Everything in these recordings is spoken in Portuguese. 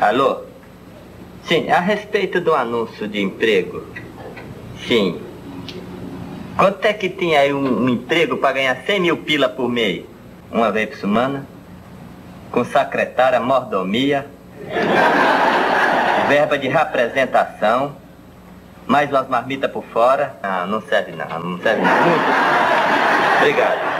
Alô? Sim, a respeito do anúncio de emprego. Sim. Quanto é que tinha aí um, um emprego para ganhar 100 mil pila por mês? Uma vez por semana? Com secretária, mordomia, verba de representação, mais umas marmitas por fora. Ah, não serve não, não serve não. Muito. Obrigado.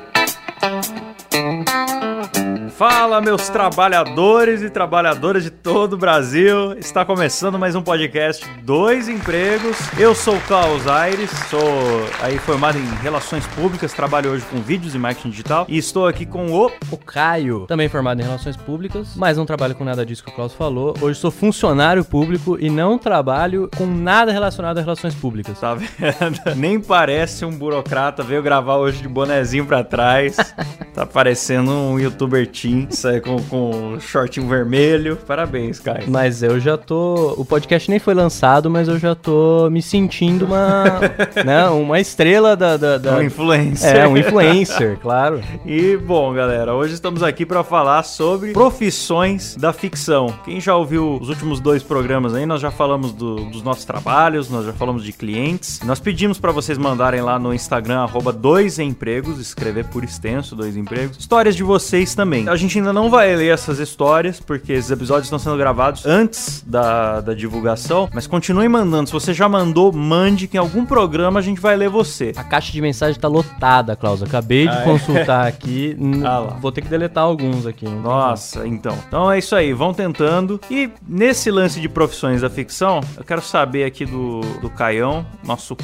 Fala, meus trabalhadores e trabalhadoras de todo o Brasil. Está começando mais um podcast Dois Empregos. Eu sou o Klaus Aires, sou aí formado em Relações Públicas, trabalho hoje com vídeos e marketing digital e estou aqui com o O Caio, também formado em Relações Públicas, mas não trabalho com nada disso que o Klaus falou. Hoje sou funcionário público e não trabalho com nada relacionado a relações públicas. Tá vendo? Nem parece um burocrata, veio gravar hoje de bonezinho pra trás. Tá parecendo um youtuber teen, sai com, com um shortinho vermelho. Parabéns, Caio. Mas eu já tô. O podcast nem foi lançado, mas eu já tô me sentindo uma. né, uma estrela da. da, da- Um influencer. É, um influencer, claro. E bom, galera, hoje estamos aqui para falar sobre profissões da ficção. Quem já ouviu os últimos dois programas aí, nós já falamos do- dos nossos trabalhos, nós já falamos de clientes. Nós pedimos para vocês mandarem lá no Instagram arroba dois empregos, escrever por extenso dois empregos. Histórias de vocês também. A gente ainda não vai ler essas histórias porque esses episódios estão sendo gravados antes da, da divulgação, mas continuem mandando. Se você já mandou, mande que em algum programa a gente vai ler você. A caixa de mensagem tá lotada, Klaus. Acabei de Ah, é? consultar aqui. N- Ah lá. Vou ter que deletar alguns aqui. Nossa, então. Então é isso aí, vão tentando. E nesse lance de profissões da ficção, eu quero saber aqui do, do Caião, nosso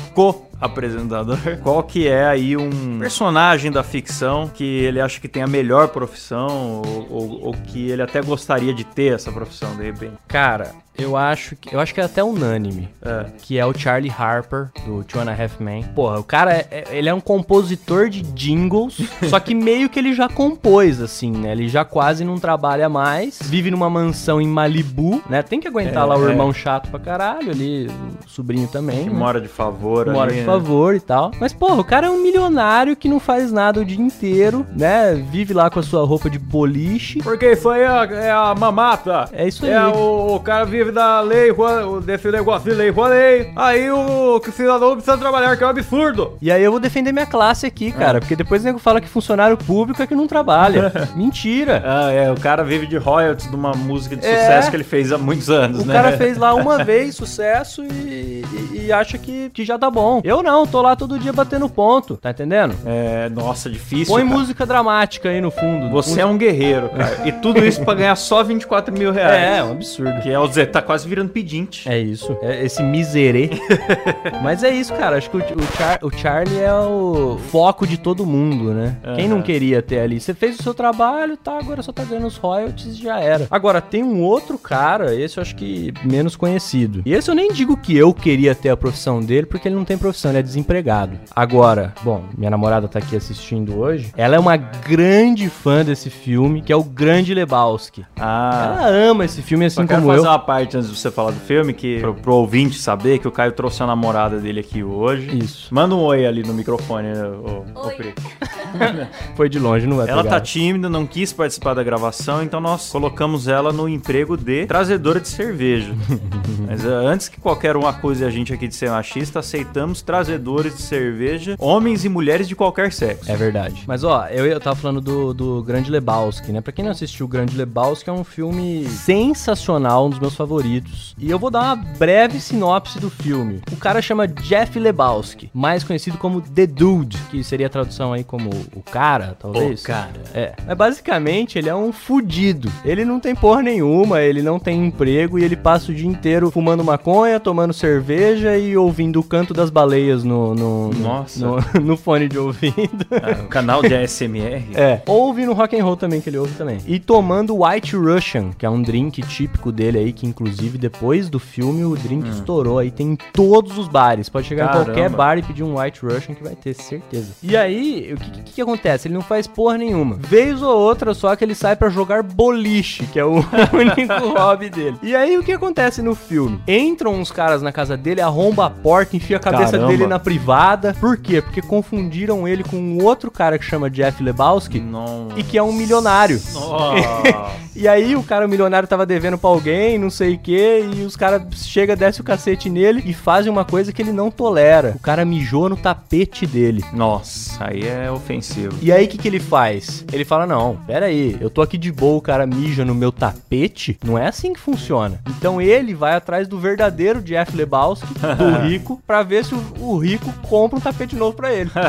co-apresentador, qual que é aí um personagem da ficção que ele acha que tem a melhor profissão ou, ou- ou que ele até gostaria de ter essa profissão, de repente. Cara, eu acho que eu acho que é até unânime. É. Que é o Charlie Harper, do Two and a Half Men. Porra, o cara, é- é- ele é um compositor de jingles, só que meio que ele já compôs, assim, né? Ele já quase não trabalha mais, vive numa mansão em Malibu, né? Tem que aguentar É, lá o é. irmão chato pra caralho, ali, o sobrinho também. Que né? mora de favor Mora ali, de né? favor e tal. Mas, porra, o cara é um milionário que não faz nada o dia inteiro, né? Vive lá com a sua roupa de boliche. Porque isso aí é, é a mamata. É isso aí. É o, o cara vive da lei, o desse negócio de lei lei. Aí o o cidadão precisa trabalhar, que é um absurdo. E aí eu vou defender minha classe aqui, cara, porque depois o nego fala que funcionário público é que não trabalha. Mentira. Ah, é, o cara vive de royalties de uma música de É. sucesso que ele fez há muitos anos, O né? cara fez lá uma vez sucesso e, e- e acha que, que já tá bom. Eu não, tô lá todo dia batendo ponto, tá entendendo? É, nossa, difícil. Põe cara. música dramática aí no fundo. Você é um guerreiro, cara. E tudo isso pra ganhar só 24 mil reais. É, é um absurdo. Que é o Zé, tá quase virando pedinte. É isso, é esse miserê. Mas é isso, cara. Acho que o, o Char- o Charlie é o foco de todo mundo, né? Quem não queria ter ali? Você fez o seu trabalho, tá? Agora só tá ganhando os royalties e já era. Agora, tem um outro cara, esse eu acho que menos conhecido. E esse eu nem digo que eu queria ter a profissão dele, porque ele não tem profissão, ele é desempregado. Agora, bom, minha namorada tá aqui assistindo hoje. Ela é uma grande fã desse filme, que é o Grande Lebowski. Ah. Ela ama esse filme assim como fazer eu. uma parte antes de você falar do filme, que pro, pro ouvinte saber que o Caio trouxe a namorada dele aqui hoje. Isso. Manda um oi ali no microfone, né, ô, ô Pri. Foi de longe, não vai Ela pegar. tá tímida, não quis participar da gravação, então nós colocamos ela no emprego de trazedora de cerveja. Mas eh, antes que qualquer um acuse a gente aqui de ser machista, aceitamos trazedores de cerveja, homens e mulheres de qualquer sexo. É verdade. Mas ó, eu, eu tava falando do, do Grande Lebowski, né? Pra quem não assistiu o Grande Lebowski, é um filme sensacional, um dos meus favoritos. E eu vou dar uma breve sinopse do filme. O cara chama Jeff Lebowski, mais conhecido como The Dude, que seria a tradução aí como o cara, talvez. O cara. É. Mas basicamente ele é um fudido. Ele não tem porra nenhuma, ele não tem emprego e ele passa o dia inteiro fumando maconha, tomando cerveja e ouvindo o canto das baleias no, no, no- Nossa. no, no fone de ouvido. Ah, um canal de ASMR. É, ouve no rock and roll também, que ele ouve também. E tomando White Russian, que é um drink típico dele aí, que inclusive depois do filme o drink estourou aí, tem em todos os bares. Pode chegar Caramba. em qualquer bar e pedir um White Russian que vai ter, certeza. E aí, o que, que, que acontece? Ele não faz porra nenhuma. Vez ou outra só que ele sai pra jogar boliche, que é o único hobby dele. E aí o que acontece no filme? Entram uns caras na casa dele, arromba a porta, enfia a cabeça Caramba. dele na privada. Por quê? Porque confundiram ele com um outro cara que chama Jeff Lebowski Não. e que é um milionário. Nossa. E aí o cara o milionário tava devendo pra alguém, não sei o que, e os caras chega, desce o cacete nele e fazem uma coisa que ele não tolera. O cara mijou no tapete dele. Nossa, aí é ofensivo. E aí o que, que ele faz? Ele fala: Não, pera aí, eu tô aqui de boa, o cara mija no meu tapete. Não é assim que funciona. Então ele vai atrás do verdadeiro Jeff Lebowski, do rico, pra ver se o, o rico compra um tapete novo pra ele.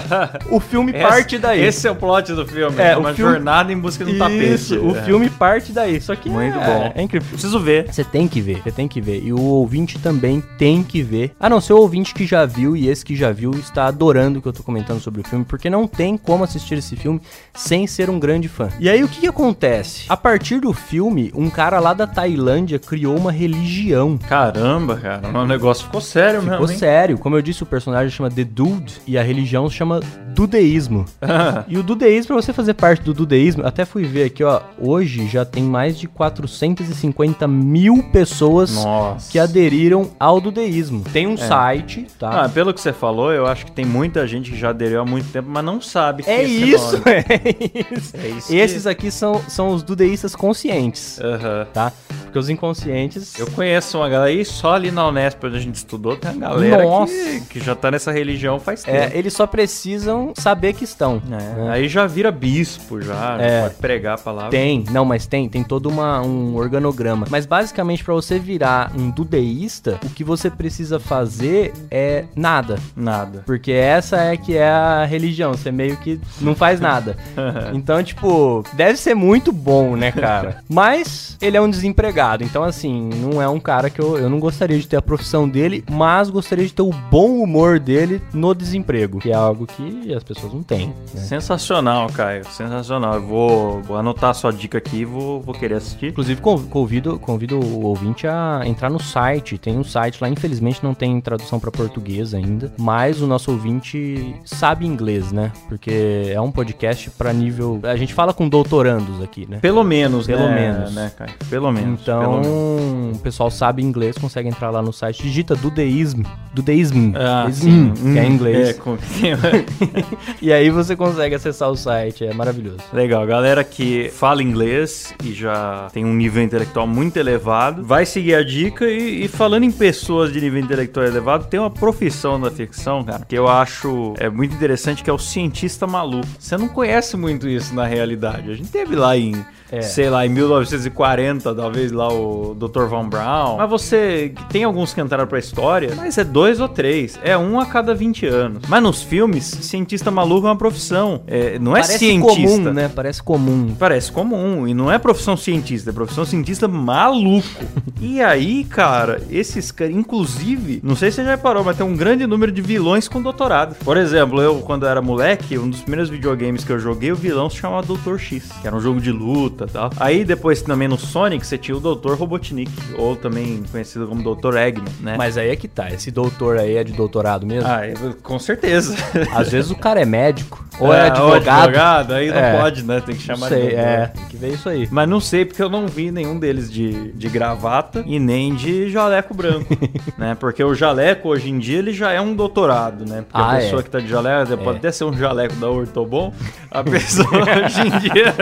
O filme parte daí. Esse é o plot do filme. É, É, uma filme- jornada em busca de um tapete. Isso, o É. filme parte daí. Só que Muito é, bom. é incrível. Preciso ver. Você tem que ver, você tem que ver. E o ouvinte também tem que ver. A não ser o ouvinte que já viu e esse que já viu está adorando o que eu tô comentando sobre o filme, porque não tem como assistir esse filme sem ser um grande fã. E aí o que, que acontece? A partir do filme, um cara lá da Tailândia criou uma religião. Caramba, cara. O negócio ficou sério Ficou mesmo, hein? sério. Como eu disse, o personagem chama The Dude e a religião chama Dudeísmo. E o dudeísmo, pra você fazer parte do dudeísmo, até fui ver aqui, ó. Hoje já tem mais de 450 mil pessoas Nossa. que aderiram ao dudeísmo. Tem um site, tá? Ah, pelo que você falou, eu acho que tem muita gente que já aderiu há muito tempo, mas não sabe é isso, nome. é isso. É isso que- Esses aqui são, são os dudeístas conscientes, Aham. tá? Porque os inconscientes. Eu conheço uma galera aí, só ali na Unesp, onde a gente estudou, tem uma galera que, que já tá nessa religião faz tempo. É, eles só precisam saber que estão. É, né? Aí já vira bispo, já, já É. pode pregar a palavra. Tem, não, mas tem, tem todo uma, um organograma. Mas basicamente, pra você virar um dudeísta, o que você precisa fazer é nada. Nada. Porque essa é que é a religião, você meio que não faz nada. Então, tipo, deve ser muito bom, né, cara? Mas ele é um desempregado, então assim, não é um cara que eu, eu não gostaria de ter a profissão dele, mas gostaria de ter o bom humor dele no desemprego, que é algo que as pessoas não têm, né? Sensacional, Caio. Sensacional. Eu vou, vou anotar a sua dica aqui e vou, vou querer assistir. Inclusive, con- convido, convido o ouvinte a entrar no site. Tem um site lá, infelizmente não tem tradução para português ainda, mas o nosso ouvinte sabe inglês, né? Porque é um podcast para nível. A gente fala com doutorandos aqui, né? Pelo menos, Pelo né, menos. né, Caio? Pelo menos. Então, o pessoal sabe inglês, consegue entrar lá no site, digita dudeísmo, dudeísmo, Ah, dudeísmo, sim. que é Hum, inglês. É, com... E aí você consegue acessar o site, é maravilhoso. Legal, galera que fala inglês e já tem um nível intelectual muito elevado, vai seguir a dica e, e falando em pessoas de nível intelectual elevado, tem uma profissão da ficção, cara, que eu acho é muito interessante, que é o cientista maluco. Você não conhece muito isso na realidade. A gente teve lá em, É. sei lá, em 1940, talvez lá o Dr. Von Braun. Mas você tem alguns que entraram pra história, mas é dois ou três. É um a cada 20 anos. Mas nos filmes, cientista maluco é uma profissão. É, não é Parece cientista. comum, né? Parece comum. Parece comum, e não é profissão cientista, é profissão cientista maluco. e aí, cara, esses caras, inclusive, não sei se você já reparou, mas tem um grande número de vilões com doutorado. Por exemplo, eu, quando era moleque, um dos primeiros videogames que eu joguei, o vilão se chamava Dr. X, que era um jogo de luta e tal. Aí depois também no Sonic, você tinha o Dr. Robotnik, ou também conhecido como Dr. Eggman, né? Mas aí é que tá, esse doutor aí é de doutorado mesmo? Ah, eu- com certeza. Às vezes o cara é médico, ou é, Ah, advogado. advogado, aí não É. pode, né? Tem que Não chamar sei, doutor. é, tem que ver isso aí. Mas não sei porque eu não vi nenhum deles de, de gravata e nem de jaleco branco, né? Porque o jaleco hoje em dia ele já é um doutorado, né? Porque Ah, a pessoa é. que tá de jaleco pode até ser um jaleco da Ortobon, a pessoa hoje em dia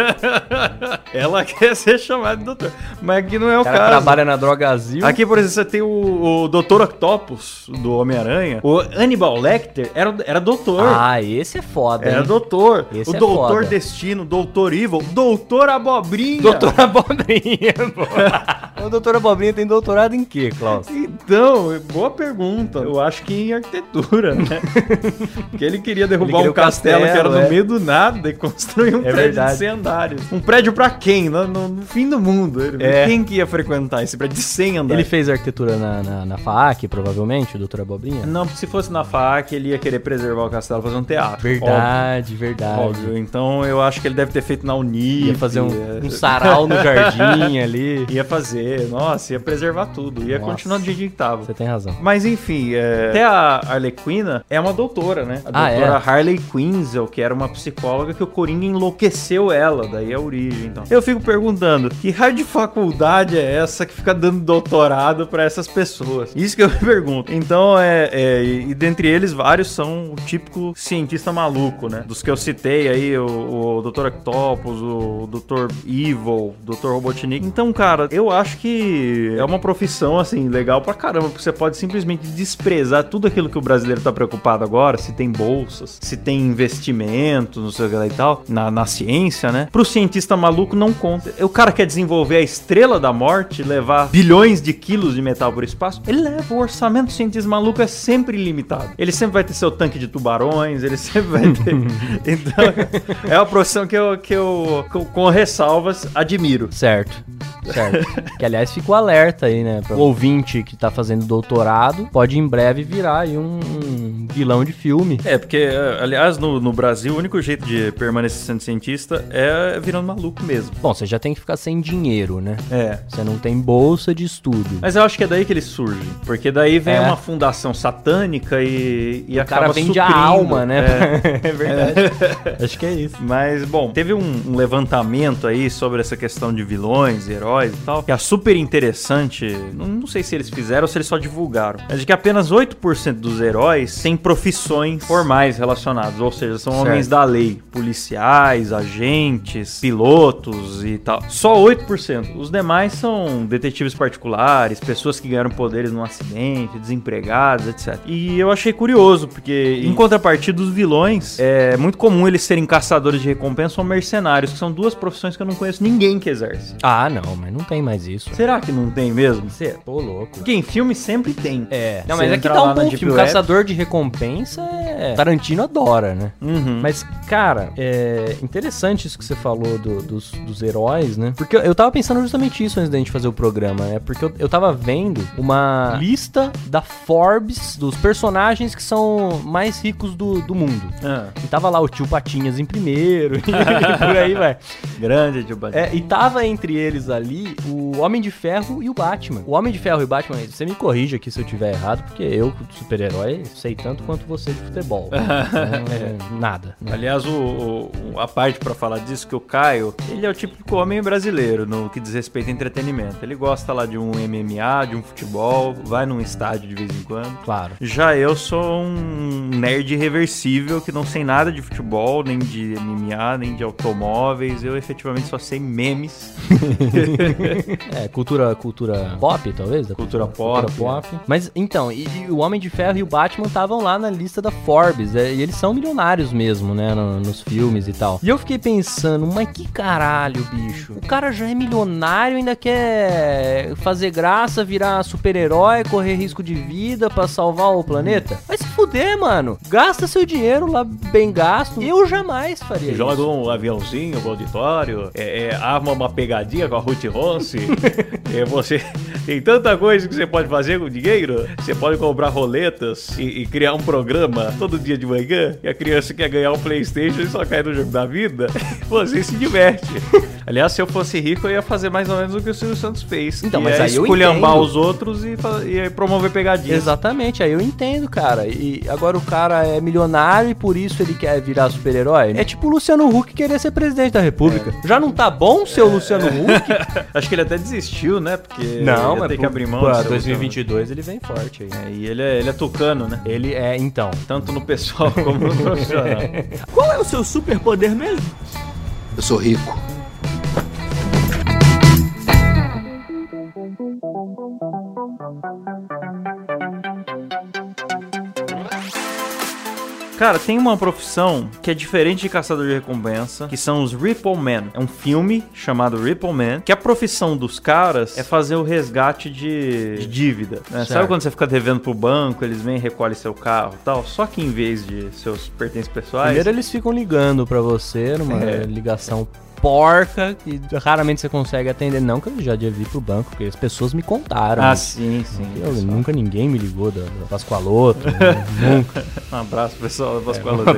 ela quer ser chamada de doutor, mas aqui não é o O cara caso. trabalha na Drogazil. Aqui, por exemplo, você tem o, o Dr. Octopus do Homem-Aranha. O Hannibal Lecter era, era doutor. Ah, esse é foda, Era hein? doutor. Esse o é Doutor foda. Destino, Doutor Evil, Doutor Abobrinha. Doutor Abobrinha, pô. o doutor Abobrinha tem doutorado em quê, Klaus? Então, boa pergunta. Eu acho que em arquitetura, né? Porque ele queria derrubar Ele queria um o castelo, que era castelo, no é. meio do nada e construir um É prédio verdade. de 100 andares. Um prédio pra quem? No, no- no fim do mundo. Ele- É. Quem que ia frequentar esse prédio de 100 andares? Ele fez arquitetura na, na, na FAAC, provavelmente, o doutor Abobrinha? Não, se fosse na FAC, ele ia querer preservar o castelo, fazer um teatro. Verdade, verdade. Óbvio. Óbvio. Então eu acho que ele deve ter feito na Unip. Ia fazer um, ia- um sarau no jardim ali. Ia fazer. Nossa, ia preservar tudo. Ia Nossa. continuar do jeito que tava. Você tem razão. Mas enfim, é, até a Arlequina é uma doutora, né? A Ah, doutora é? Harley Quinzel, que era uma psicóloga que o Coringa enlouqueceu ela, daí a origem, então. Eu fico perguntando, que raio de faculdade é essa que fica dando doutorado pra essas pessoas? Isso que eu me pergunto. Então, é, é, e, e dentre eles, vários são o típico cientista maluco, né? Dos que eu citei aí, o, o Dr. Octopus, o Dr. Evil, o Dr. Robotnik. Então, cara, eu acho que é uma profissão, assim, legal pra caramba, porque você pode simplesmente desprezar tudo aquilo que o brasileiro tá preocupado agora, se tem bolsas, se tem investimentos, não sei o que lá e tal, na, na ciência, né? Pro cientista maluco não conta. O cara quer desenvolver a estrela da morte, levar bilhões de quilos de metal por espaço, ele leva. O orçamento do cientista maluco é sempre limitado. Ele sempre vai ter seu tanque de tubarões, ele sempre vai ter. então, é uma profissão que eu, que eu com- com ressalvas, admiro. Certo. Certo. que aliás ficou alerta aí, né? O ouvinte que tá fazendo doutorado, pode em breve virar aí um, um vilão de filme. É, porque, eh, aliás, no, no Brasil, o único jeito de permanecer sendo cientista é virando maluco mesmo. Bom, você já tem que ficar sem dinheiro, né? É. Você não tem bolsa de estudo. Mas eu acho que é daí que ele surge. Porque daí vem É. uma fundação satânica e, e o acaba cara vende a suprindo. alma, né? É. É, verdade. Acho que é isso. Mas, bom, teve um, um levantamento aí sobre essa questão de vilões, heróis e tal, que é super interessante. Não, não sei se eles fizeram ou se eles só divulgaram. Mas de que apenas 8% dos heróis têm profissões formais relacionadas. Ou seja, são Certo. homens da lei. Policiais, agentes, pilotos e tal. Só 8%. Os demais são detetives particulares, pessoas que ganharam poderes num acidente, desempregados, etc. E eu achei curioso, porque em contrapartida dos vilões, é muito comum eles serem caçadores de recompensa ou mercenários, que são duas profissões que eu não conheço ninguém que exerce. Ah, não, mas não tem mais isso. Será que não tem mesmo? Você Ô, louco. Porque em filme sempre tem. É. Não, Você mas é que tá um bom Deep filme. Web- Caçador de recompensa é. Tarantino adora, né? Uhum. Mas, cara, é interessante isso que você falou do- dos, dos heróis, né? Porque eu- tava pensando justamente isso antes da gente fazer o programa, né? Porque eu, eu tava vendo uma lista da Forbes dos personagens que são mais ricos do, do mundo. Ah, E tava lá o tio Patinhas em primeiro, e por aí vai. grande de Batman. É, e tava entre eles ali o Homem de Ferro e o Batman. O Homem de Ferro e o Batman, você me corrija aqui se eu tiver errado, porque eu, super-herói, sei tanto quanto você de futebol. Então, Nada. né? Aliás, o, o- a parte pra falar disso que o Caio, ele é o típico homem brasileiro no que diz respeito a entretenimento. Ele gosta lá de um MMA, de um futebol, vai num estádio de vez em quando. Claro. Já eu sou um nerd irreversível que não sei nada de futebol, nem de MMA, nem de automóveis. Eu efetivamente só sei memes. É, cultura, cultura pop, talvez? da Cultura pop, Cultura pop. Mas, então, e, e o Homem de Ferro e o Batman estavam lá na lista da Forbes, é, e eles são milionários mesmo, né, no- nos filmes e tal. E eu fiquei pensando, mas que caralho, bicho? O cara já é milionário, ainda quer fazer graça, virar super-herói, correr risco de vida pra salvar o planeta? Vai se fuder, mano. Gasta seu dinheiro lá bem gasto. Eu jamais faria isso. Joga um aviãozinho pro auditório, é, é, arma uma pegadinha com a Ruth Ronce. é, você tem tanta coisa que você pode fazer com dinheiro. Você pode comprar roletas e, e criar um programa todo dia de manhã. E a criança quer ganhar um Playstation e só cai no jogo da vida. Você se diverte. Aliás, se eu fosse rico, eu ia fazer mais ou menos o que o Silvio Santos fez. Então, que mas é aí eu esculhambar os outros e, e promover pegadinhas. Exatamente, aí eu entendo, cara. E agora o cara é milionário e por isso ele quer virar super-herói. É tipo o Luciano Huck querer ser presidente da República. Já não tá bom ser o Luciano Huck? Acho que ele até desistiu, né? Porque não, ia mas ter que abrir mão. ser 2022 ele vem forte aí. É, e ele é, ele é tucano, né? Ele é, então. Tanto no pessoal como no profissional. Qual é o seu superpoder mesmo? Eu sou rico. Cara, tem uma profissão que é diferente de caçador de recompensa, que são os Ripple Men. É um filme chamado Ripple Man, que a profissão dos caras é fazer o resgate de, de dívida. né? Sabe quando você fica devendo pro banco, eles vêm e recolhem seu carro e tal? Só que em vez de seus pertences pessoais... Primeiro eles ficam ligando pra você numa É. ligação porca que raramente você consegue atender. Não que eu já devia ir pro banco, porque as pessoas me contaram. Ah, sim, sim. Eu, nunca ninguém me ligou da, da Pascoaloto. nunca. Um abraço, pessoal da Pascoaloto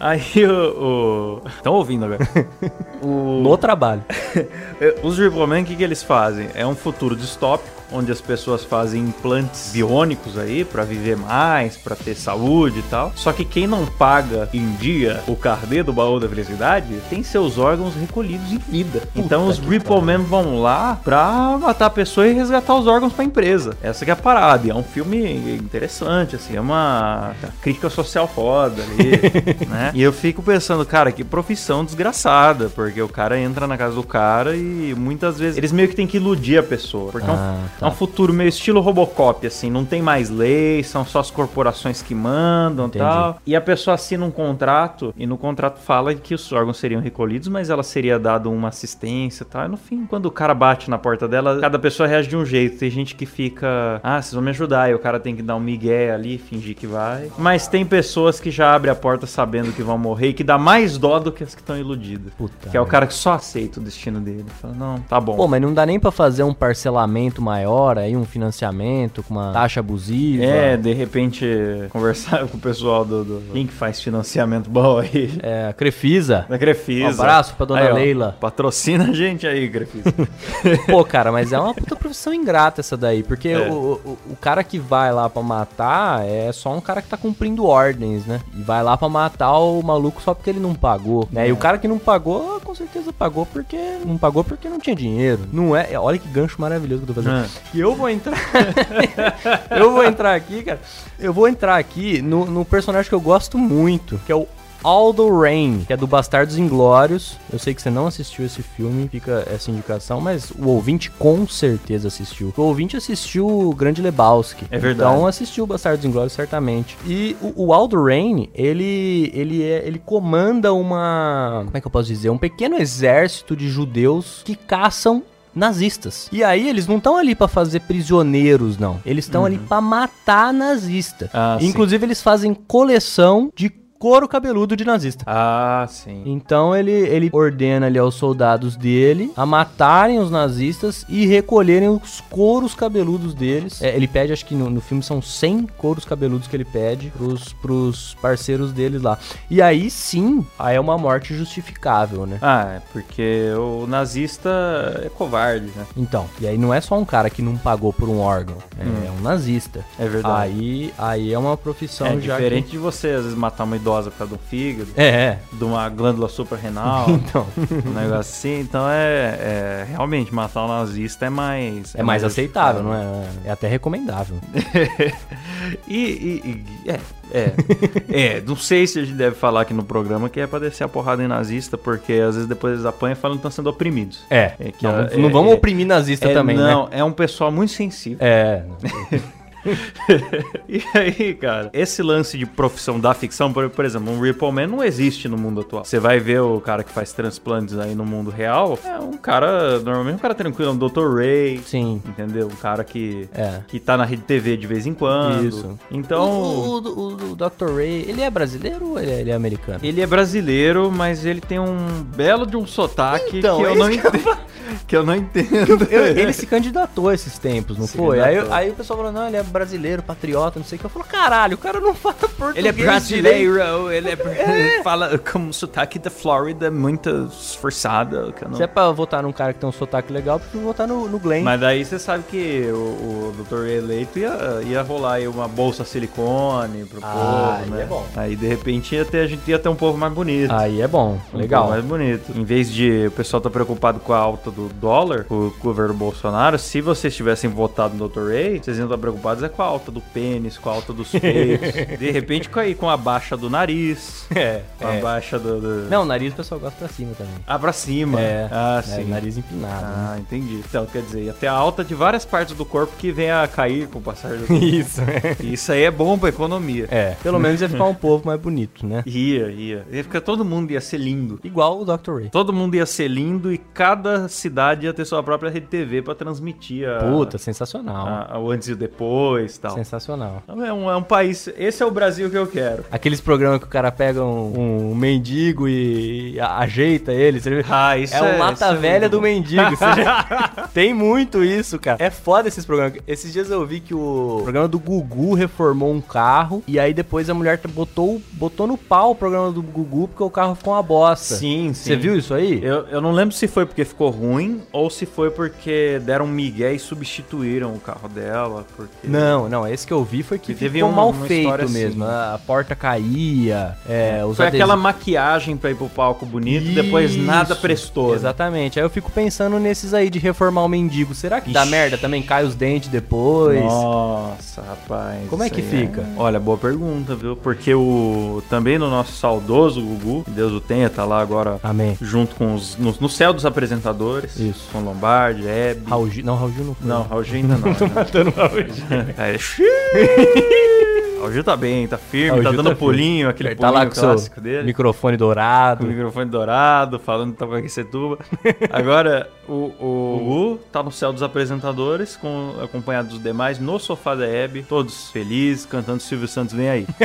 aí. Aí o... Estão ouvindo agora. O... No trabalho. Os Ripple o que, que eles fazem? É um futuro distópico onde as pessoas fazem implantes biônicos aí para viver mais, para ter saúde e tal. Só que quem não paga em dia o carnê do baú da felicidade tem seus órgãos recolhidos em vida. Puta então os Ripple Men vão lá pra matar a pessoa e resgatar os órgãos pra empresa. Essa que é a parada. E é um filme interessante, assim, é uma crítica social foda ali, né? E eu fico pensando, cara, que profissão desgraçada, porque o cara entra na casa do cara e muitas vezes eles meio que tem que iludir a pessoa, porque ah. é um Tá. É um futuro meio estilo Robocop, assim, não tem mais lei, são só as corporações que mandam e tal. E a pessoa assina um contrato, e no contrato fala que os órgãos seriam recolhidos, mas ela seria dado uma assistência e tal. E no fim, quando o cara bate na porta dela, cada pessoa reage de um jeito. Tem gente que fica, ah, vocês vão me ajudar, e o cara tem que dar um migué ali, fingir que vai. Mas tem pessoas que já abrem a porta sabendo que vão morrer e que dá mais dó do que as que estão iludidas. Puta que é o cara que só aceita o destino dele. Fala, não, tá bom. Pô, mas não dá nem para fazer um parcelamento maior maior, aí um financiamento com uma taxa abusiva. É, de repente conversar com o pessoal do, do quem que faz financiamento bom aí. É, a Crefisa. Da Crefisa. Um abraço pra dona aí, Leila. Ó, patrocina a gente aí, Crefisa. Pô, cara, mas é uma puta profissão ingrata essa daí, porque é. o, o, o, cara que vai lá pra matar é só um cara que tá cumprindo ordens, né? E vai lá pra matar o maluco só porque ele não pagou, né? É. E o cara que não pagou, com certeza pagou porque não pagou porque não tinha dinheiro. Não é, olha que gancho maravilhoso que eu tô fazendo. É. E eu vou entrar. eu vou entrar aqui, cara. Eu vou entrar aqui no, no personagem que eu gosto muito, que é o Aldo Rain, que é do Bastardos Inglórios. Eu sei que você não assistiu esse filme, fica essa indicação, mas o ouvinte com certeza assistiu. O ouvinte assistiu o Grande Lebowski. É verdade. Então assistiu Bastardos Inglórios certamente. E o, o Aldo Rain, ele ele é, ele comanda uma, como é que eu posso dizer, um pequeno exército de judeus que caçam nazistas. E aí eles não estão ali para fazer prisioneiros, não. Eles estão uhum. ali para matar nazista. Ah, Inclusive sim. eles fazem coleção de couro cabeludo de nazista. Ah, sim. Então ele, ele ordena ali aos soldados dele a matarem os nazistas e recolherem os couros cabeludos deles. É, ele pede, acho que no, no, filme são 100 couros cabeludos que ele pede pros, pros parceiros deles lá. E aí sim, aí é uma morte justificável, né? Ah, é porque o nazista é covarde, né? Então, e aí não é só um cara que não pagou por um órgão, é, hum. é um nazista. É verdade. Aí, aí é uma profissão é já diferente que... de você às vezes matar uma idosa por causa do fígado. É, é. De uma glândula suprarrenal. então. Um negócio assim. Então é, é, Realmente, matar um nazista é mais. É, é mais, mais, aceitável, não é? É até recomendável. e, e, e. É. É, é, não sei se a gente deve falar aqui no programa que é pra descer a porrada em nazista, porque às vezes depois eles apanham e falam que estão sendo oprimidos. É, é que não, é, não vamos é, oprimir nazista é, também, não, né? Não, é um pessoal muito sensível. É. e aí, cara, esse lance de profissão da ficção, por, por, exemplo, um Ripple Man não existe no mundo atual. Você vai ver o cara que faz transplantes aí no mundo real, é um cara, normalmente um cara tranquilo, um Dr. Ray. Sim. Entendeu? Um cara que, é. que tá na rede TV de vez em quando. Isso. Então. O, o, o, o Dr. Ray, ele é brasileiro ou ele é, ele é, americano? Ele é brasileiro, mas ele tem um belo de um sotaque então, que eu não entendo. Que eu não entendo. Eu, ele se candidatou esses tempos, não se foi? Aí, aí, o pessoal falou, não, ele é brasileiro, patriota, não sei o que. Eu falo, caralho, o cara não fala português. Ele é brasileiro, ele, é, é. fala com sotaque da Flórida muito esforçado. Não... Se é pra votar num cara que tem um sotaque legal, prefiro votar no, no Glenn. Mas daí você sabe que o, o doutor eleito ia, ia rolar aí uma bolsa silicone pro ah, povo, né? é bom. Aí de repente ia ter, a gente ia ter um povo mais bonito. Aí é bom, um legal. mais bonito. Em vez de o pessoal tá preocupado com a alta do dólar, com o governo Bolsonaro, se vocês tivessem votado no Dr. Ray, vocês iam estar preocupados é com a alta do pênis, com a alta dos peitos. de repente, com, aí, com a baixa do nariz. É. Com é. a baixa do, do, Não, o nariz o pessoal gosta pra cima também. Ah, pra cima. É. Ah, é, sim. nariz empinado. Ah, né? entendi. Então, quer dizer, até a alta de várias partes do corpo que vem a cair com o passar do tempo. Isso. Isso aí é bom pra economia. É. Pelo menos ia ficar um povo mais bonito, né? Ia, ia. Ia ficar, todo mundo ia ser lindo. Igual o Dr. Ray. Todo mundo ia ser lindo e cada cidade cidade ia ter sua própria rede TV pra transmitir a, Puta, sensacional. a- a- o antes e o depois e tal. Sensacional. Então É um, é um país. Esse é o Brasil que eu quero. Aqueles programas que o cara pega um, um mendigo e ajeita ele. você? Ah, isso é o é- mata isso é velha muito do mendigo. já- Tem muito isso, cara. É foda esses programas. Esses dias eu vi que o programa do Gugu reformou um carro e aí depois a mulher botou, botou no pau o programa do Gugu porque o carro ficou uma bosta. Sim, sim. Você viu isso aí? Eu, eu não lembro se foi porque ficou ruim ou se foi porque deram um migué e substituíram o carro dela. Porque... Não, não, esse que eu vi foi que Que teve ficou uma- mal feito assim. mesmo. A a porta caía, é, os Foi aquela adesivos- maquiagem pra ir pro palco bonito, depois nada Isso, prestou. né? Exatamente. Aí eu fico pensando nesses aí de reformar o mendigo. Será que dá Ixi. merda também? Cai os dentes depois? Nossa, rapaz. Como é isso que aí fica? Olha, boa pergunta, viu? Porque o também no nosso saudoso Gugu, que Deus o tenha, tá lá agora Amém. junto com os no, no céu dos apresentadores, Isso. com Lombardi, Hebe. Raul Gil. Não, Raul Gil não foi. Não, Raul Gil ainda não. Tô matando o Raul Gil. É, Raul Gil tá bem, tá firme, Raul tá Gil dando tá pulinho, firme. aquele Ele tá lá pulinho com seu clássico dele. microfone Com dourado. o microfone dourado, falando que tá com Aquecetuba. Agora, o, o Gugu tá no céu dos apresentadores, com, acompanhado dos demais, no sofá da Hebe, todos felizes, cantando Silvio Santos Vem Aí.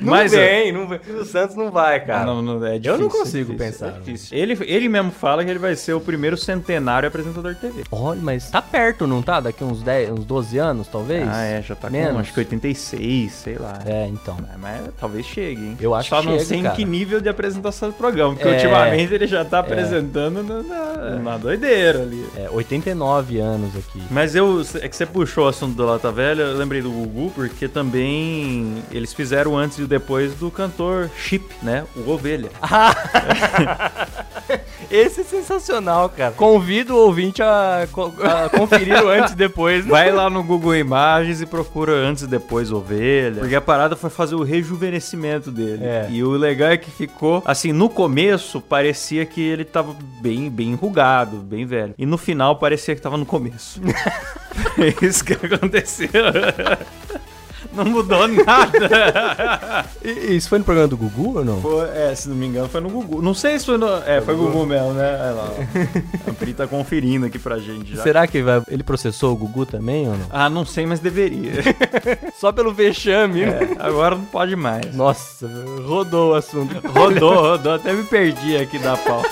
Não Mas, vem, não vem. O Santos não vai, cara. não, não, é Eu não difícil, consigo é difícil, pensar, é difícil. Ele, ele mesmo fala que ele vai ser o primeiro centenário apresentador de TV. Olha, mas tá perto, não tá? Daqui uns 10, uns 12 anos, talvez? Ah, é, já tá com Menos. Acho que 86, sei lá. É, então. Mas, mas talvez chegue, hein? Eu acho Só que não chega, sei em cara. que nível de apresentação do programa, porque É. ultimamente ele já tá apresentando na, na, na doideira ali. É, 89 anos aqui. Mas eu, é que você puxou o assunto do Lata Velha, eu lembrei do Gugu, porque também eles fizeram antes e depois do cantor Chip, né? O Ovelha. Esse é sensacional, cara. Convido o ouvinte a, a conferir o antes e depois. Vai lá no Google Imagens e procura antes e depois Ovelha. Porque a parada foi fazer o rejuvenescimento dele. É. E o legal é que ficou, assim, no começo parecia que ele tava bem, bem enrugado, bem velho. E no final parecia que tava no começo. é isso que aconteceu. Não mudou nada. E- Isso foi no programa do Gugu ou não? Foi- é, se não me engano, foi no Gugu. Não sei se foi no. É, foi Gugu mesmo, né? Olha lá. ó. A Pri tá conferindo aqui pra gente já. Será que vai- ele processou o Gugu também ou não? Ah, não sei, mas deveria. Só pelo vexame. É, agora não pode mais. Nossa, rodou o assunto. Rodou, rodou, até me perdi aqui da pau.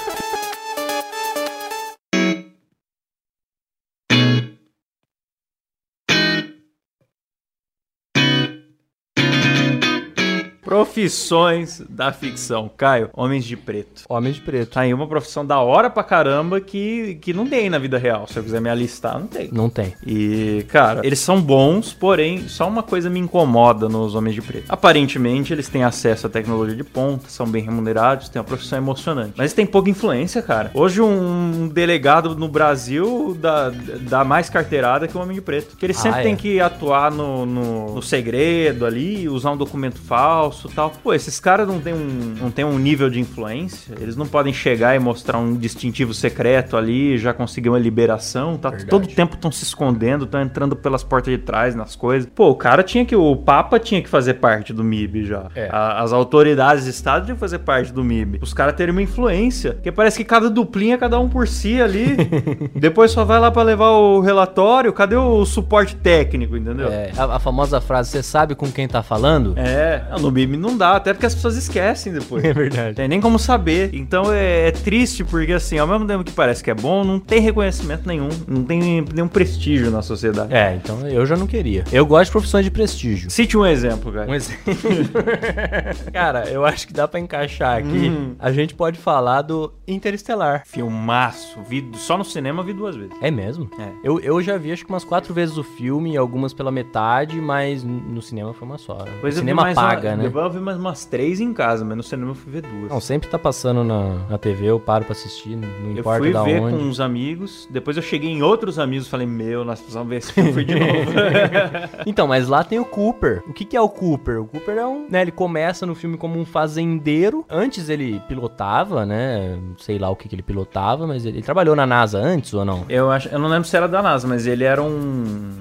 Profissões da ficção. Caio, Homens de Preto. Homem de preto. Tá aí uma profissão da hora pra caramba que, que não tem na vida real. Se eu quiser me alistar, não tem. Não tem. E, cara, eles são bons, porém, só uma coisa me incomoda nos Homens de Preto. Aparentemente, eles têm acesso à tecnologia de ponta, são bem remunerados, têm uma profissão emocionante. Mas tem pouca influência, cara. Hoje, um delegado no Brasil dá, dá mais carteirada que um Homem de Preto. Porque ele Ah, sempre é? tem que atuar no, no, no segredo ali, usar um documento falso e tal. Pô, esses caras não têm um, não têm um nível de influência, eles não podem chegar e mostrar um distintivo secreto ali, já conseguir uma liberação, tá? Verdade. Todo tempo estão se escondendo, estão entrando pelas portas de trás nas coisas. Pô, o cara tinha que. O Papa tinha que fazer parte do MIB já. É. A- as autoridades de Estado tinham que fazer parte do MIB. Os caras terem uma influência. Porque parece que cada duplinha é cada um por si ali. Depois só vai lá pra levar o relatório. Cadê o suporte técnico, entendeu? É, a, a famosa frase, você sabe com quem tá falando? É, no MIB não dá, até porque as pessoas esquecem depois. É verdade. Tem nem como saber. Então é, é triste porque, assim, ao mesmo tempo que parece que é bom, não tem reconhecimento nenhum. Não tem nenhum prestígio na sociedade. É, então eu já não queria. Eu gosto de profissões de prestígio. Cite um exemplo, cara. Um exemplo. Cara, eu acho que dá pra encaixar aqui. Hum. A gente pode falar do Interestelar. Filmaço. Vi, só no cinema vi duas vezes. É mesmo? É. Eu, eu já vi acho que umas quatro vezes o filme, algumas pela metade, mas no cinema foi uma só. Vi cinema paga, uma, né? Eu vi mais umas três em casa, mas no cinema eu fui ver duas. Não, sempre tá passando na, na TV, eu paro pra assistir, não eu importa fui da ver onde. com uns amigos, depois eu cheguei em outros amigos e falei, meu, nós precisamos ver esse filme de novo. Então, mas lá tem o Cooper. O que, que é o Cooper? O Cooper é um. Né, ele começa no filme como um fazendeiro. Antes ele pilotava, né? Sei lá o que, que ele pilotava, mas ele, ele trabalhou na NASA antes ou não? eu, acho, eu não lembro se era da NASA, mas ele era um,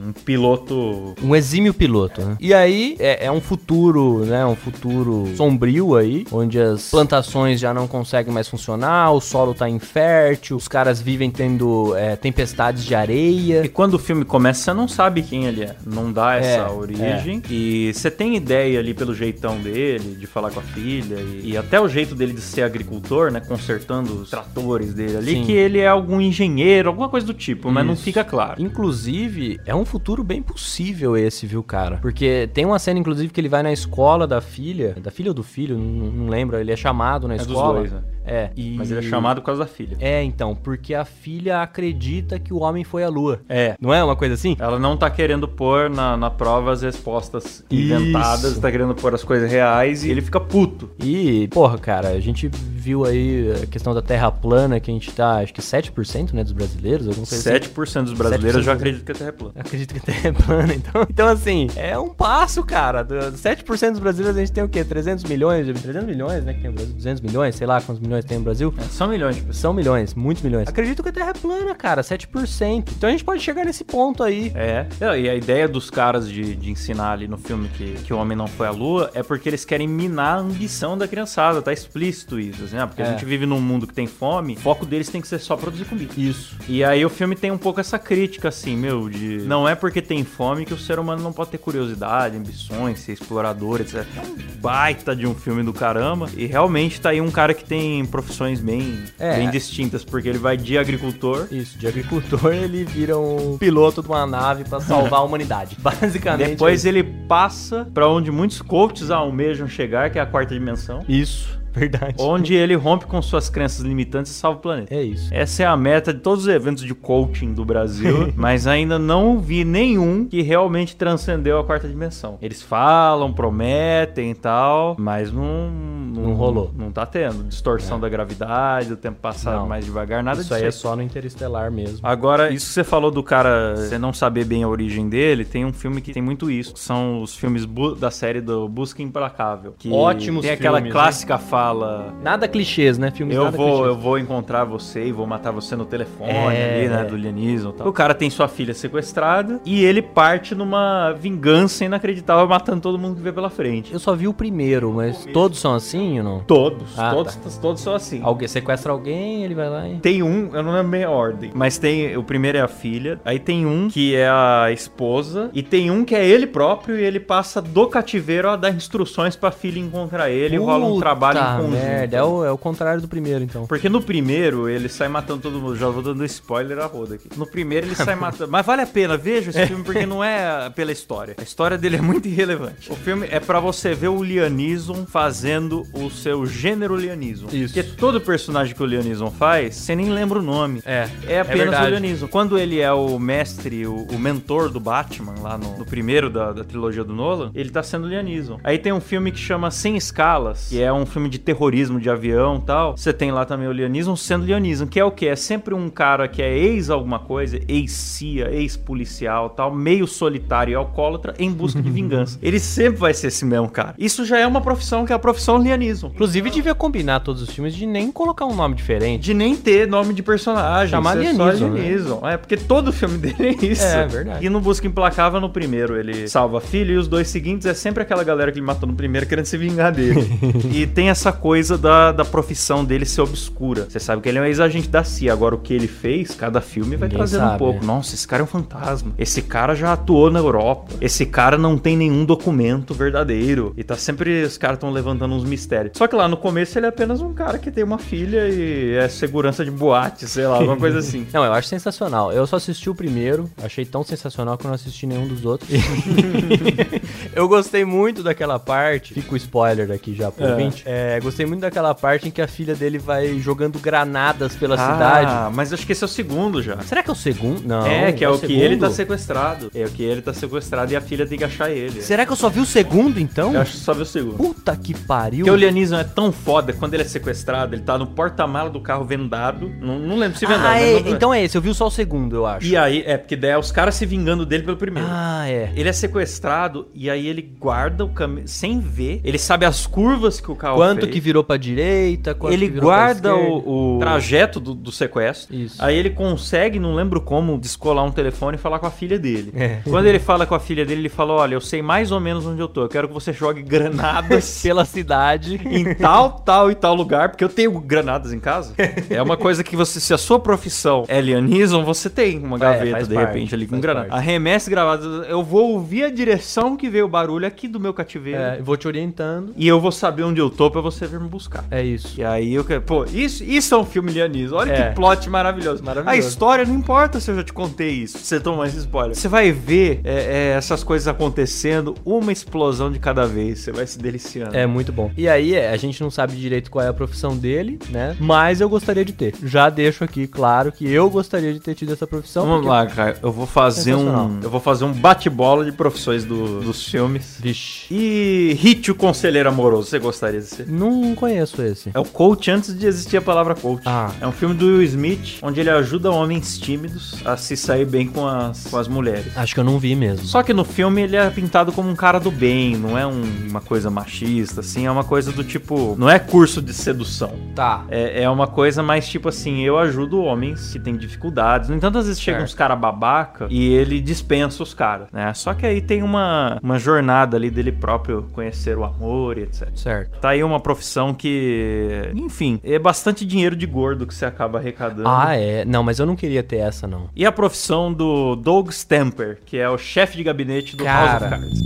um piloto Um exímio piloto, né? E aí, é, é um futuro, né? Um, futuro sombrio aí, onde as plantações já não conseguem mais funcionar, o solo tá infértil, os caras vivem tendo é, tempestades de areia. E quando o filme começa, você não sabe quem ele é. Não dá essa É, origem. E você tem ideia ali pelo jeitão dele, de falar com a filha, e, e até o jeito dele de ser agricultor, né? Consertando os tratores dele ali, Sim. que ele é algum engenheiro, alguma coisa do tipo, mas não Isso. fica claro. Inclusive, é um futuro bem possível esse, viu, cara? Porque tem uma cena, inclusive, que ele vai na escola da filha, da filha ou do filho, não, não lembro, ele é chamado na É dos escola. dois, né? É, e... Mas ele é chamado por causa da filha. É, então, porque a filha acredita que o homem foi à lua. É. Não é uma coisa assim? Ela não tá querendo pôr na, na prova as respostas inventadas, Isso. tá querendo pôr as coisas reais e ele fica puto. E, porra, cara, a gente viu aí a questão da terra plana, que a gente tá, acho que 7%, né, dos brasileiros, alguma coisa assim. 7% dos brasileiros 7% já acreditam que a Terra é plana. Acredito que a Terra é plana, então. Então, assim, é um passo, cara. Do- 7% dos brasileiros a gente tem o quê? 300 milhões? 300 milhões, né? Que tem no Brasil? 200 milhões? Sei lá quantos milhões tem no Brasil. É, são milhões de pessoas. São milhões, muitos milhões. Acredito que a Terra é plana, cara. 7%. Então a gente pode chegar nesse ponto aí. É, e a ideia dos caras de, de ensinar ali no filme que, que o homem não foi à lua é porque eles querem minar a ambição da criançada, tá explícito isso, né? Porque a É. gente vive num mundo que tem fome, o foco deles tem que ser só produzir comida. Isso. E aí o filme tem um pouco essa crítica, assim, meu, de não é porque tem fome que o ser humano não pode ter curiosidade, ambições, ser explorador, etc. É um baita de um filme do caramba. E realmente tá aí um cara que tem profissões bem, É. bem distintas, porque ele vai de agricultor. Isso, de agricultor ele vira um piloto de uma nave pra salvar a humanidade. Basicamente. Depois ele passa pra onde muitos coaches almejam chegar, que é a quarta dimensão. Isso, verdade. Onde ele rompe com suas crenças limitantes e salva o planeta. É isso. Essa é a meta de todos os eventos de coaching do Brasil, mas ainda não vi nenhum que realmente transcendeu a quarta dimensão. Eles falam, prometem e tal, mas não, Não rolou. Não tá tendo. Distorção da gravidade, o tempo passar Não. mais devagar, nada Isso disso. aí é só no Interestelar mesmo. Agora, isso que você falou do cara você não saber bem a origem dele, tem um filme que tem muito isso. que São os filmes da série do Busca Implacável. Que Ótimos Tem aquela filmes, clássica fala. Nada clichês, né? Filmes Eu nada vou, clichês. eu vou encontrar você e vou matar você no telefone É, ali, né? Do lianismo e tal. O cara tem sua filha sequestrada e ele parte numa vingança inacreditável, matando todo mundo que vê pela frente. Eu só vi o primeiro, mas todos são assim ou não? Todos, Ah, todos, tá. todos são assim. Alguém sequestra alguém, ele vai lá e. Tem um, eu não lembro a ordem, mas tem. O primeiro é a filha, aí tem um que é a esposa, e tem um que é ele próprio, e ele passa do cativeiro a dar instruções pra filha encontrar ele, e rola um Puta trabalho em conjunto. merda, é o, é o contrário do primeiro, então. Porque no primeiro ele sai matando todo mundo. Já vou dando spoiler a roda aqui. No primeiro ele sai matando. Mas vale a pena, veja esse filme, porque não é pela história. A história dele é muito irrelevante. O filme é pra você ver o Lianism fazendo o seu gênero Lianism. Isso. Porque todo personagem que o Lianism faz, você nem lembra o nome. É, É apenas o verdade. Lianism. Quando ele é o mestre, o, o mentor do Batman, lá no, no primeiro da, da trilogia do Nolan, ele tá sendo Lianism. Aí tem um filme que chama Sem Escalas, que é um filme de terrorismo de avião e tal. Você tem lá também o Lianism sendo Lianism, que é o que? É sempre um cara que é ex alguma coisa, ex-CIA, ex-policial tal, meio solitário e alcoólatra em busca de vingança. Ele sempre vai ser esse mesmo cara. Isso já é uma profissão que é a profissão Lianism. Inclusive, devia combinar todos os filmes de nem colocar um nome diferente. De nem ter nome de personagem. Chamar só Lianism, né? É, porque todo filme dele é isso. É, verdade. E no Busca Implacável, no primeiro, ele salva a filha, e os dois seguintes é sempre aquela galera que ele matou no primeiro querendo se vingar dele. e tem essa coisa da, da profissão dele ser obscura. Você sabe que ele é um ex-agente da CIA. Agora, o que ele fez, cada filme vai Ninguém trazendo um sabe, pouco. é. Nossa, esse cara é um fantasma. Esse cara já atuou na Europa. Esse cara não tem nenhum documento verdadeiro. E tá sempre, os caras estão levantando uns mistérios. Só que lá no começo ele é apenas um cara que tem uma filha e é segurança de boate, sei lá, alguma coisa assim. Não, eu acho sensacional. Eu só assisti o primeiro, achei tão sensacional que eu não assisti nenhum dos outros. eu gostei muito daquela parte, fica o spoiler daqui já pro É. ouvinte. É, gostei muito daquela parte em que a filha dele vai jogando granadas pela cidade. Ah, mas acho que esse é o segundo já. Será que é o segundo? Não. é, que é, o que ele tá sequestrado. É o que ele tá sequestrado e a filha tem que achar ele. Será que eu só vi o segundo, então? Eu acho que só viu o segundo. Puta que pariu. Porque o Lianismo é tão foda quando ele é sequestrado, ele tá no porta-mala do carro vendado. Não, não lembro se vendado. Ah, mas é, então é esse, eu vi só o segundo, eu acho. E aí, é, porque daí é os caras se vingando dele pelo primeiro. Ah, é. Ele é sequestrado e aí ele guarda o caminho sem ver. Ele sabe as curvas que o carro Quanto. Que virou pra direita, quanto ele guarda o, o trajeto do, do sequestro. Isso. Aí ele consegue, não lembro como, descolar um telefone e falar com a filha dele. É. Quando ele fala com a filha dele, ele fala: Olha, eu sei mais ou menos onde eu tô. Eu quero que você jogue granadas Pela cidade. em tal, tal e tal lugar, porque eu tenho granadas em casa. É uma coisa que você, se a sua profissão é lianism, você tem uma gaveta É, de parte, repente ali com faz granada. parte. Arremesse gravadas. Eu vou ouvir a direção que veio o barulho aqui do meu cativeiro. É, vou te orientando. E eu vou saber onde eu tô pra você vir me buscar. É isso. E aí eu quero. Pô, isso, isso é um filme lianismo. Olha É. que plot maravilhoso. Maravilhoso. A história não importa se eu já te contei isso. Se você tomar esse spoiler. Você vai ver é, é, essas coisas acontecendo, uma explosão de cada vez. Você vai se deliciando. É muito bom. E aí, é, a gente não sabe direito qual é a profissão dele, né? Mas eu gostaria de ter. Já deixo aqui claro que eu gostaria de ter tido essa profissão. Vamos lá, cara. Eu vou fazer um. Eu vou fazer um bate-bola de profissões do- dos filmes. Vixe. E Hit o Conselheiro Amoroso. Você gostaria de ser? Não conheço esse. É o coach antes de existir a palavra coach. Ah. É um filme do Will Smith, onde ele ajuda homens tímidos a se sair bem com as, com as mulheres. Acho que eu não vi mesmo. Só que no filme ele é pintado como um cara do bem, não é um- uma coisa machista, assim, é uma coisa do tipo. Não é curso de sedução. Tá. É, é uma coisa mais tipo assim, eu ajudo homens que têm dificuldades. No entanto, às vezes chegam uns caras babaca e ele dispensa os caras, né? Só que aí tem uma, uma jornada ali dele próprio conhecer o amor e etc. Certo. Tá aí uma profissão que, enfim, é bastante dinheiro de gordo que você acaba arrecadando. Ah, é. Não, mas eu não queria ter essa, não. E a profissão do Doug Stamper, que é o chefe de gabinete do House of Cara. Cards.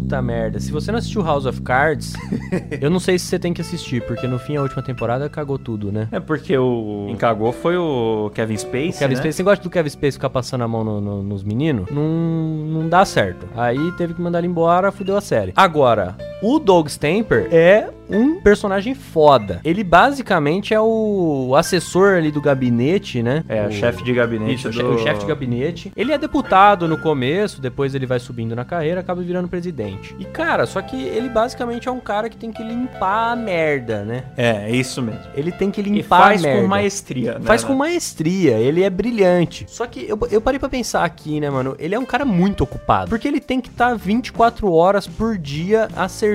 Puta merda. Se você não assistiu House of Cards, eu não sei se você tem que assistir, porque no fim a última temporada cagou tudo, né? É porque o quem cagou foi o Kevin Spacey, Kevin né? Spacey, você gosta do Kevin Spacey ficar passando a mão no- no- nos meninos? Não, não dá certo. Aí teve que mandar ele embora, fudeu a série. Agora, o Doug Stamper é um personagem foda. Ele basicamente é o assessor ali do gabinete, né? É, o chefe de gabinete Isso, o do... o chefe de gabinete. Ele é deputado no começo, depois ele vai subindo na carreira, acaba virando presidente. E cara, só que ele basicamente é um cara que tem que limpar a merda, né? É, é isso mesmo. Ele tem que limpar faz a merda. com maestria, né? Faz com maestria, ele é brilhante. Só que eu, eu parei pra pensar aqui, né, mano? Ele é um cara muito ocupado. Porque ele tem que estar 24 horas por dia a serviço,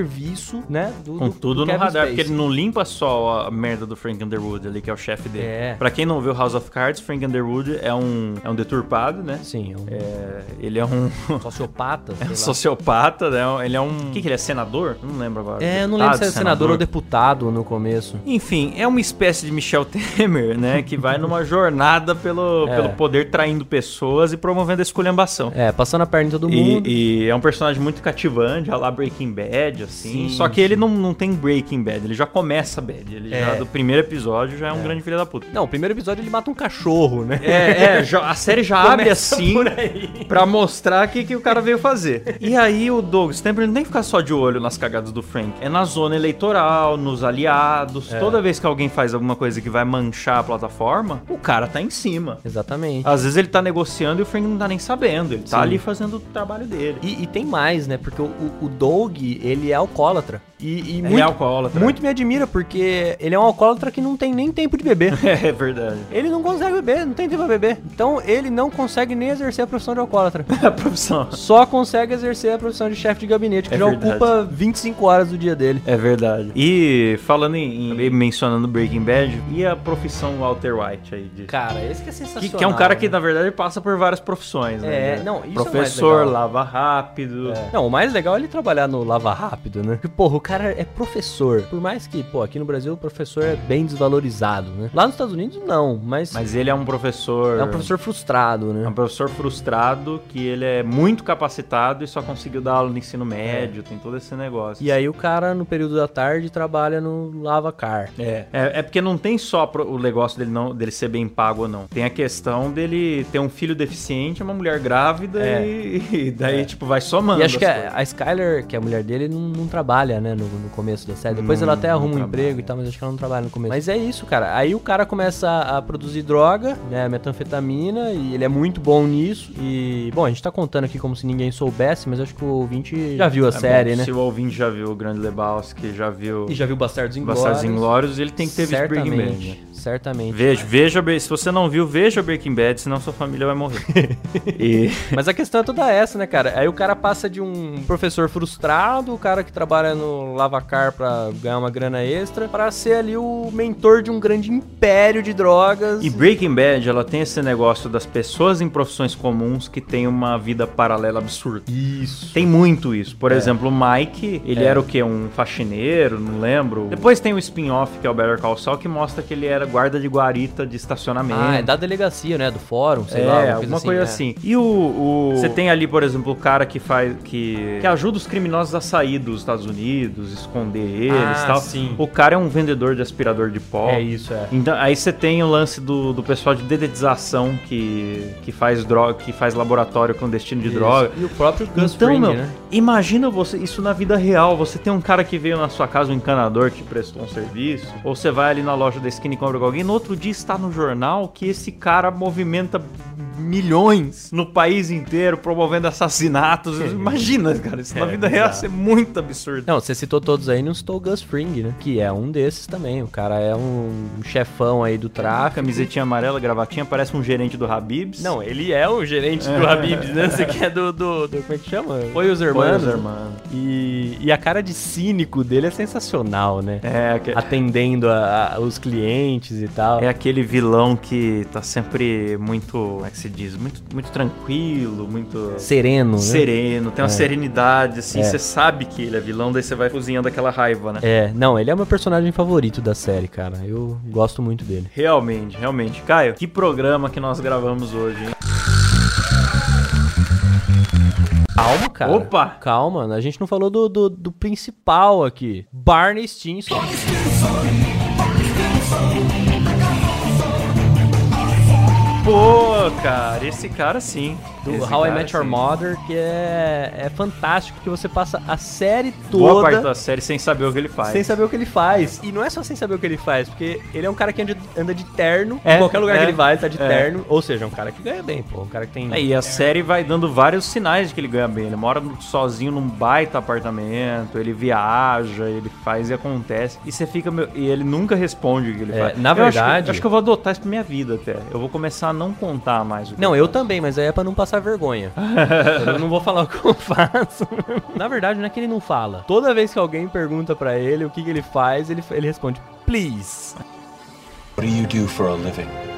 né? Do, Com do- tudo do no radar, Spacey. porque ele não limpa só a merda do Frank Underwood ali, que é o chefe dele. É. Pra quem não viu House of Cards, Frank Underwood é um, é um deturpado, né? Sim, é um É, ele é um, sociopata. é um sociopata, né? Ele é um... O que, que ele é? Senador? Não lembro agora. É, eu não lembro se é Deputado, senador ou deputado no começo. Enfim, é uma espécie de Michel Temer, né? Que vai numa jornada pelo, É. pelo poder traindo pessoas e promovendo a esculhambação. É, passando a perna em todo mundo. E, e é um personagem muito cativante, a lá Breaking Bad, assim. Sim, Só que ele não, não tem Breaking Bad, ele já começa bad. Ele É. já, do primeiro episódio, já é um grande filho da puta. Não, o primeiro episódio ele mata um cachorro, né? É, é, já- a série já abre assim pra mostrar o que, que o cara veio fazer. E aí o Doug Stamper não tem que ficar só de olho nas cagadas do Frank. É na zona eleitoral, nos aliados. É. Toda vez que alguém faz alguma coisa que vai manchar a plataforma, o cara tá em cima. Exatamente. Às vezes ele tá negociando e o Frank não tá nem sabendo. Ele tá Sim. ali fazendo o trabalho dele. E, e tem mais, né? Porque o, o, o Doug, ele é alcoólatra. E, e Ele muito, é alcoólatra. muito me admira, porque ele é um alcoólatra que não tem nem tempo de beber. É verdade. Ele não consegue beber, não tem tempo pra beber. Então ele não consegue nem exercer a profissão de alcoólatra. a profissão. Só consegue exercer a profissão de chefe de gabinete, que É já verdade. ocupa 25 horas do dia dele. É verdade. E falando em, em mencionando Breaking Bad, e a profissão Walter White aí? De, Cara, esse que é sensacional. que, que é um cara que, né? na verdade, passa por várias profissões, né? É, não, isso é Professor, legal. lava rápido. Não, o mais legal é ele trabalhar no Lava Rápido, né? Porque, porra, o cara é professor. Por mais que, pô, aqui no Brasil o professor é bem desvalorizado, né? Lá nos Estados Unidos, não, mas, Mas ele é um professor. é um professor frustrado, É né? um professor frustrado que ele é muito capacitado e só conseguiu dar aula no ensino médio, tem todo esse negócio. E aí o cara, no período da tarde, trabalha no Lava Car. É, é, é porque não tem só o negócio dele, não, dele ser bem pago ou não. Tem a questão dele ter um filho deficiente, uma mulher grávida É. e, e daí, tipo, vai somando. E acho que a, a Skyler, que é a mulher dele, não, não trabalha, né, no, no começo da série. Depois Não, ela até arruma um emprego e tal, mas acho que ela não trabalha no começo. Mas é isso, cara. Aí o cara começa a, a produzir droga, né, metanfetamina, e ele é muito bom nisso. E, bom, a gente tá contando aqui como se ninguém soubesse, mas acho que o ouvinte já viu a É série, bom, né? Se o ouvinte já viu o Grande Lebowski, já viu E já viu Bastardos Inglórios. Bastardos Inglórios, ele tem que ter visto Breaking Bad. né? Certamente. Veja, veja, se você não viu, veja Breaking Bad, senão sua família vai morrer. e Mas a questão é toda essa, né, cara? Aí o cara passa de um professor frustrado, o cara que trabalha no lavacar pra ganhar uma grana extra, pra ser ali o mentor de um grande império de drogas. E Breaking Bad, ela tem esse negócio das pessoas em profissões comuns que têm uma vida paralela absurda. Isso. Tem muito isso. Por exemplo, o Mike, ele É. era o quê? Um faxineiro, não lembro. Depois tem o spin-off, que é o Better Call Saul, que mostra que ele era guarda de guarita de estacionamento. Ah, é da delegacia, né? Do fórum, sei é, lá. alguma coisa é. assim. E o, o- Você tem ali, por exemplo, o cara que faz. Que, que ajuda os criminosos a sair dos Estados Unidos, esconder eles Ah, tal. sim. O cara é um vendedor de aspirador de pó. É isso, é. Então, aí você tem o lance do, do pessoal de dedetização que, que faz droga, que faz laboratório clandestino de Isso. droga. E o próprio Gus Então, Fring, meu, né? imagina você isso na vida real. Você tem um cara que veio na sua casa, um encanador que prestou um serviço, ou você vai ali na loja da esquina e compra com alguém, no outro dia está no jornal que esse cara movimenta milhões no país inteiro promovendo assassinatos. Imagina, cara, isso na É, vida real ia bizarro. ser muito absurdo. Não, você citou todos aí, não citou o Gus Fring, né? Que é um desses também. O cara é um chefão aí do tráfico. Camisetinha amarela, gravatinha, parece um gerente do Habibs. Não, ele é o gerente do Habibs, né? Você que é do, do, do- Como é que chama? Foi os irmãos. Foi os irmãos. E, e a cara de cínico dele é sensacional, né? É, que- Atendendo a- a- os clientes e tal. É aquele vilão que tá sempre muito, como é que se diz? Muito, muito tranquilo, muito Sereno, né? sereno, tem uma É. serenidade, assim, É. você sabe que ele é vilão, daí você vai cozinhando aquela raiva, né? É, não, ele é o meu personagem favorito da série, cara. Eu gosto muito dele. Realmente, realmente. Caio, que programa que nós gravamos hoje, hein? Calma, cara. Opa! Calma, a gente não falou do, do, do principal aqui. Barney Stinson. Pô, cara, esse cara sim. Do Esse How I Met Your sim. Mother, que é, é fantástico, porque você passa a série Boa parte toda da série sem saber o que ele faz. sem saber o que ele faz. E não é só sem saber o que ele faz, porque ele é um cara que anda, anda de terno. É, em qualquer lugar é, que ele vai, ele tá de é. terno. Ou seja, é um cara que ganha bem, pô. Um cara que tem. É, e a série vai dando vários sinais de que ele ganha bem. Ele mora sozinho num baita apartamento, ele viaja, ele faz e acontece. E você fica. meu- E ele nunca responde o que ele É, faz. na Eu acho que- verdade- acho que eu vou adotar isso pra minha vida até. Eu vou começar a não contar mais o que Não, eu também, mas aí é pra não passar vergonha. eu não vou falar o que eu faço. Na verdade, não é que ele não fala. Toda vez que alguém pergunta pra ele o que, que ele faz, ele, ele responde, please. What do you do for a living?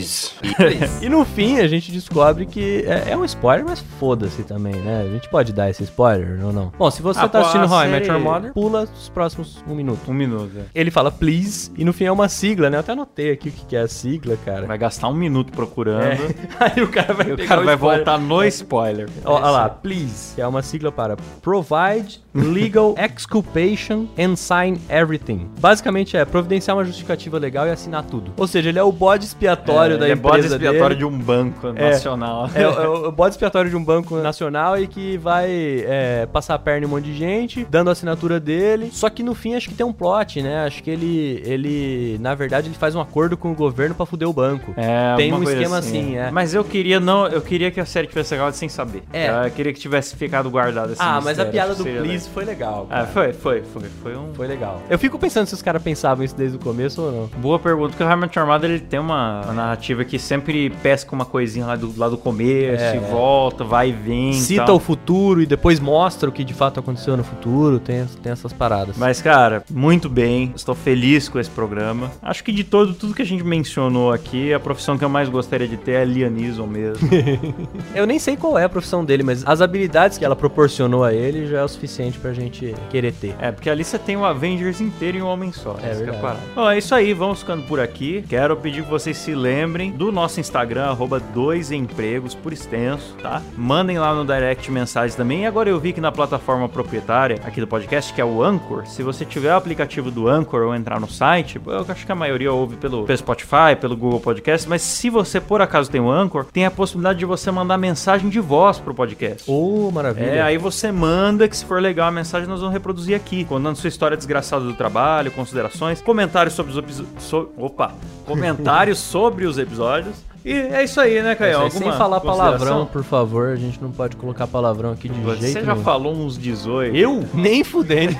Please. E no fim a gente descobre que é, é um spoiler, mas foda-se também, né? A gente pode dar esse spoiler ou não? Bom, se você Ah, tá assistindo How I Met Your Mother, pula os próximos um minuto. Um minuto. é. Ele fala please, e no fim é uma sigla, né? Eu até anotei aqui o que é a sigla, cara. Vai gastar um minuto procurando. É. Aí o cara vai o pegar cara vai spoiler. voltar no spoiler. Ó, ó lá, please, que é uma sigla para Provide Legal Exculpation and Sign Everything. Basicamente é providenciar uma justificativa legal e assinar tudo. Ou seja, ele é o bode expiatório da ele é empresa bode expiatório dele. de um banco É. nacional. É, o- é o bode expiatório de um banco nacional e que vai é, passar a perna em um monte de gente, dando a assinatura dele. Só que no fim acho que tem um plot, né? Acho que ele, ele na verdade, ele faz um acordo com o governo pra fuder o banco. É, Tem um esquema assim, é. Mas eu queria não, eu queria que a série tivesse acabado sem saber. É. Eu queria que tivesse ficado guardado esse ah, mas a piada do que please foi legal. legal. cara. Ah, foi, foi, foi, foi um Foi legal. Eu fico pensando se os caras pensavam isso desde o começo ou não. Boa pergunta, porque o Harmony Armada ele tem uma, uma narrativa que sempre pesca uma coisinha lá do, lá do começo É, e é. volta, vai e vem. Cita tal. o futuro e depois mostra o que de fato aconteceu no futuro. Tem, tem essas paradas. Mas, cara, muito bem. Estou feliz com esse programa. Acho que de todo, tudo que a gente mencionou aqui, a profissão que eu mais gostaria de ter é Lianism mesmo. Eu nem sei qual é a profissão dele, mas as habilidades que ela proporcionou a ele já é o suficiente suficiente pra gente querer ter. É, porque ali você tem o Avengers inteiro em um homem só. É que verdade. a parada. Bom, é isso aí, vamos ficando por aqui. Quero pedir que vocês se lembrem do nosso Instagram, arroba dois empregos por extenso, tá? Mandem lá no direct mensagens também. E agora eu vi que na plataforma proprietária aqui do podcast, que é o Anchor, se você tiver o aplicativo do Anchor ou entrar no site, eu acho que a maioria ouve pelo, pelo Spotify, pelo Google Podcast, mas se você por acaso tem o Anchor, tem a possibilidade de você mandar mensagem de voz pro podcast. Ô, maravilha. É, aí você manda que se for legal a mensagem nós vamos reproduzir aqui, contando sua história desgraçada do trabalho, considerações, comentários sobre os episódios, opa, comentários sobre os episódios. E é isso aí, né, Caio? Sem falar palavrão, por favor, a gente não pode colocar palavrão aqui de Você jeito já nenhum. falou uns 18. Eu? Nem fudendo.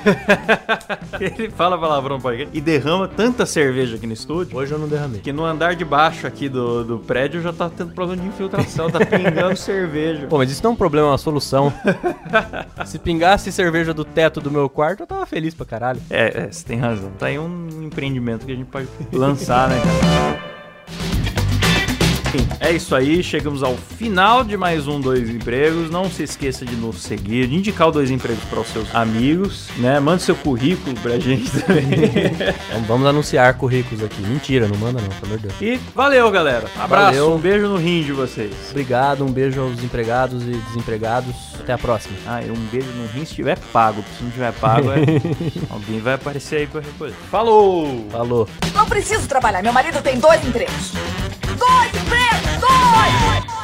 Ele fala palavrão no podcast e derrama tanta cerveja aqui no estúdio. Hoje eu não derramei. Que no andar de baixo aqui do, do prédio já tá tendo problema de infiltração, tá pingando cerveja. Pô, mas isso não é um problema, é uma solução. Se pingasse cerveja do teto do meu quarto, eu tava feliz pra caralho. É, é, você tem razão. Tá aí um empreendimento que a gente pode lançar, né, cara? Enfim, é isso aí, chegamos ao final de mais um Dois Empregos. Não se esqueça de nos seguir, de indicar o Dois Empregos para os seus amigos, né? Mande seu currículo pra gente também. Vamos, anunciar currículos aqui. Mentira, não manda não, pelo amor de Deus. e valeu, galera. Abraço, Valeu. um beijo no rim de vocês. Obrigado, um beijo aos empregados e desempregados. Até a próxima. Ah, e um beijo no rim se tiver pago, se não tiver pago, é... alguém vai aparecer aí pra recolher. Falou! Falou. Não preciso trabalhar. Meu marido tem dois empregos. Side! Bear! Side!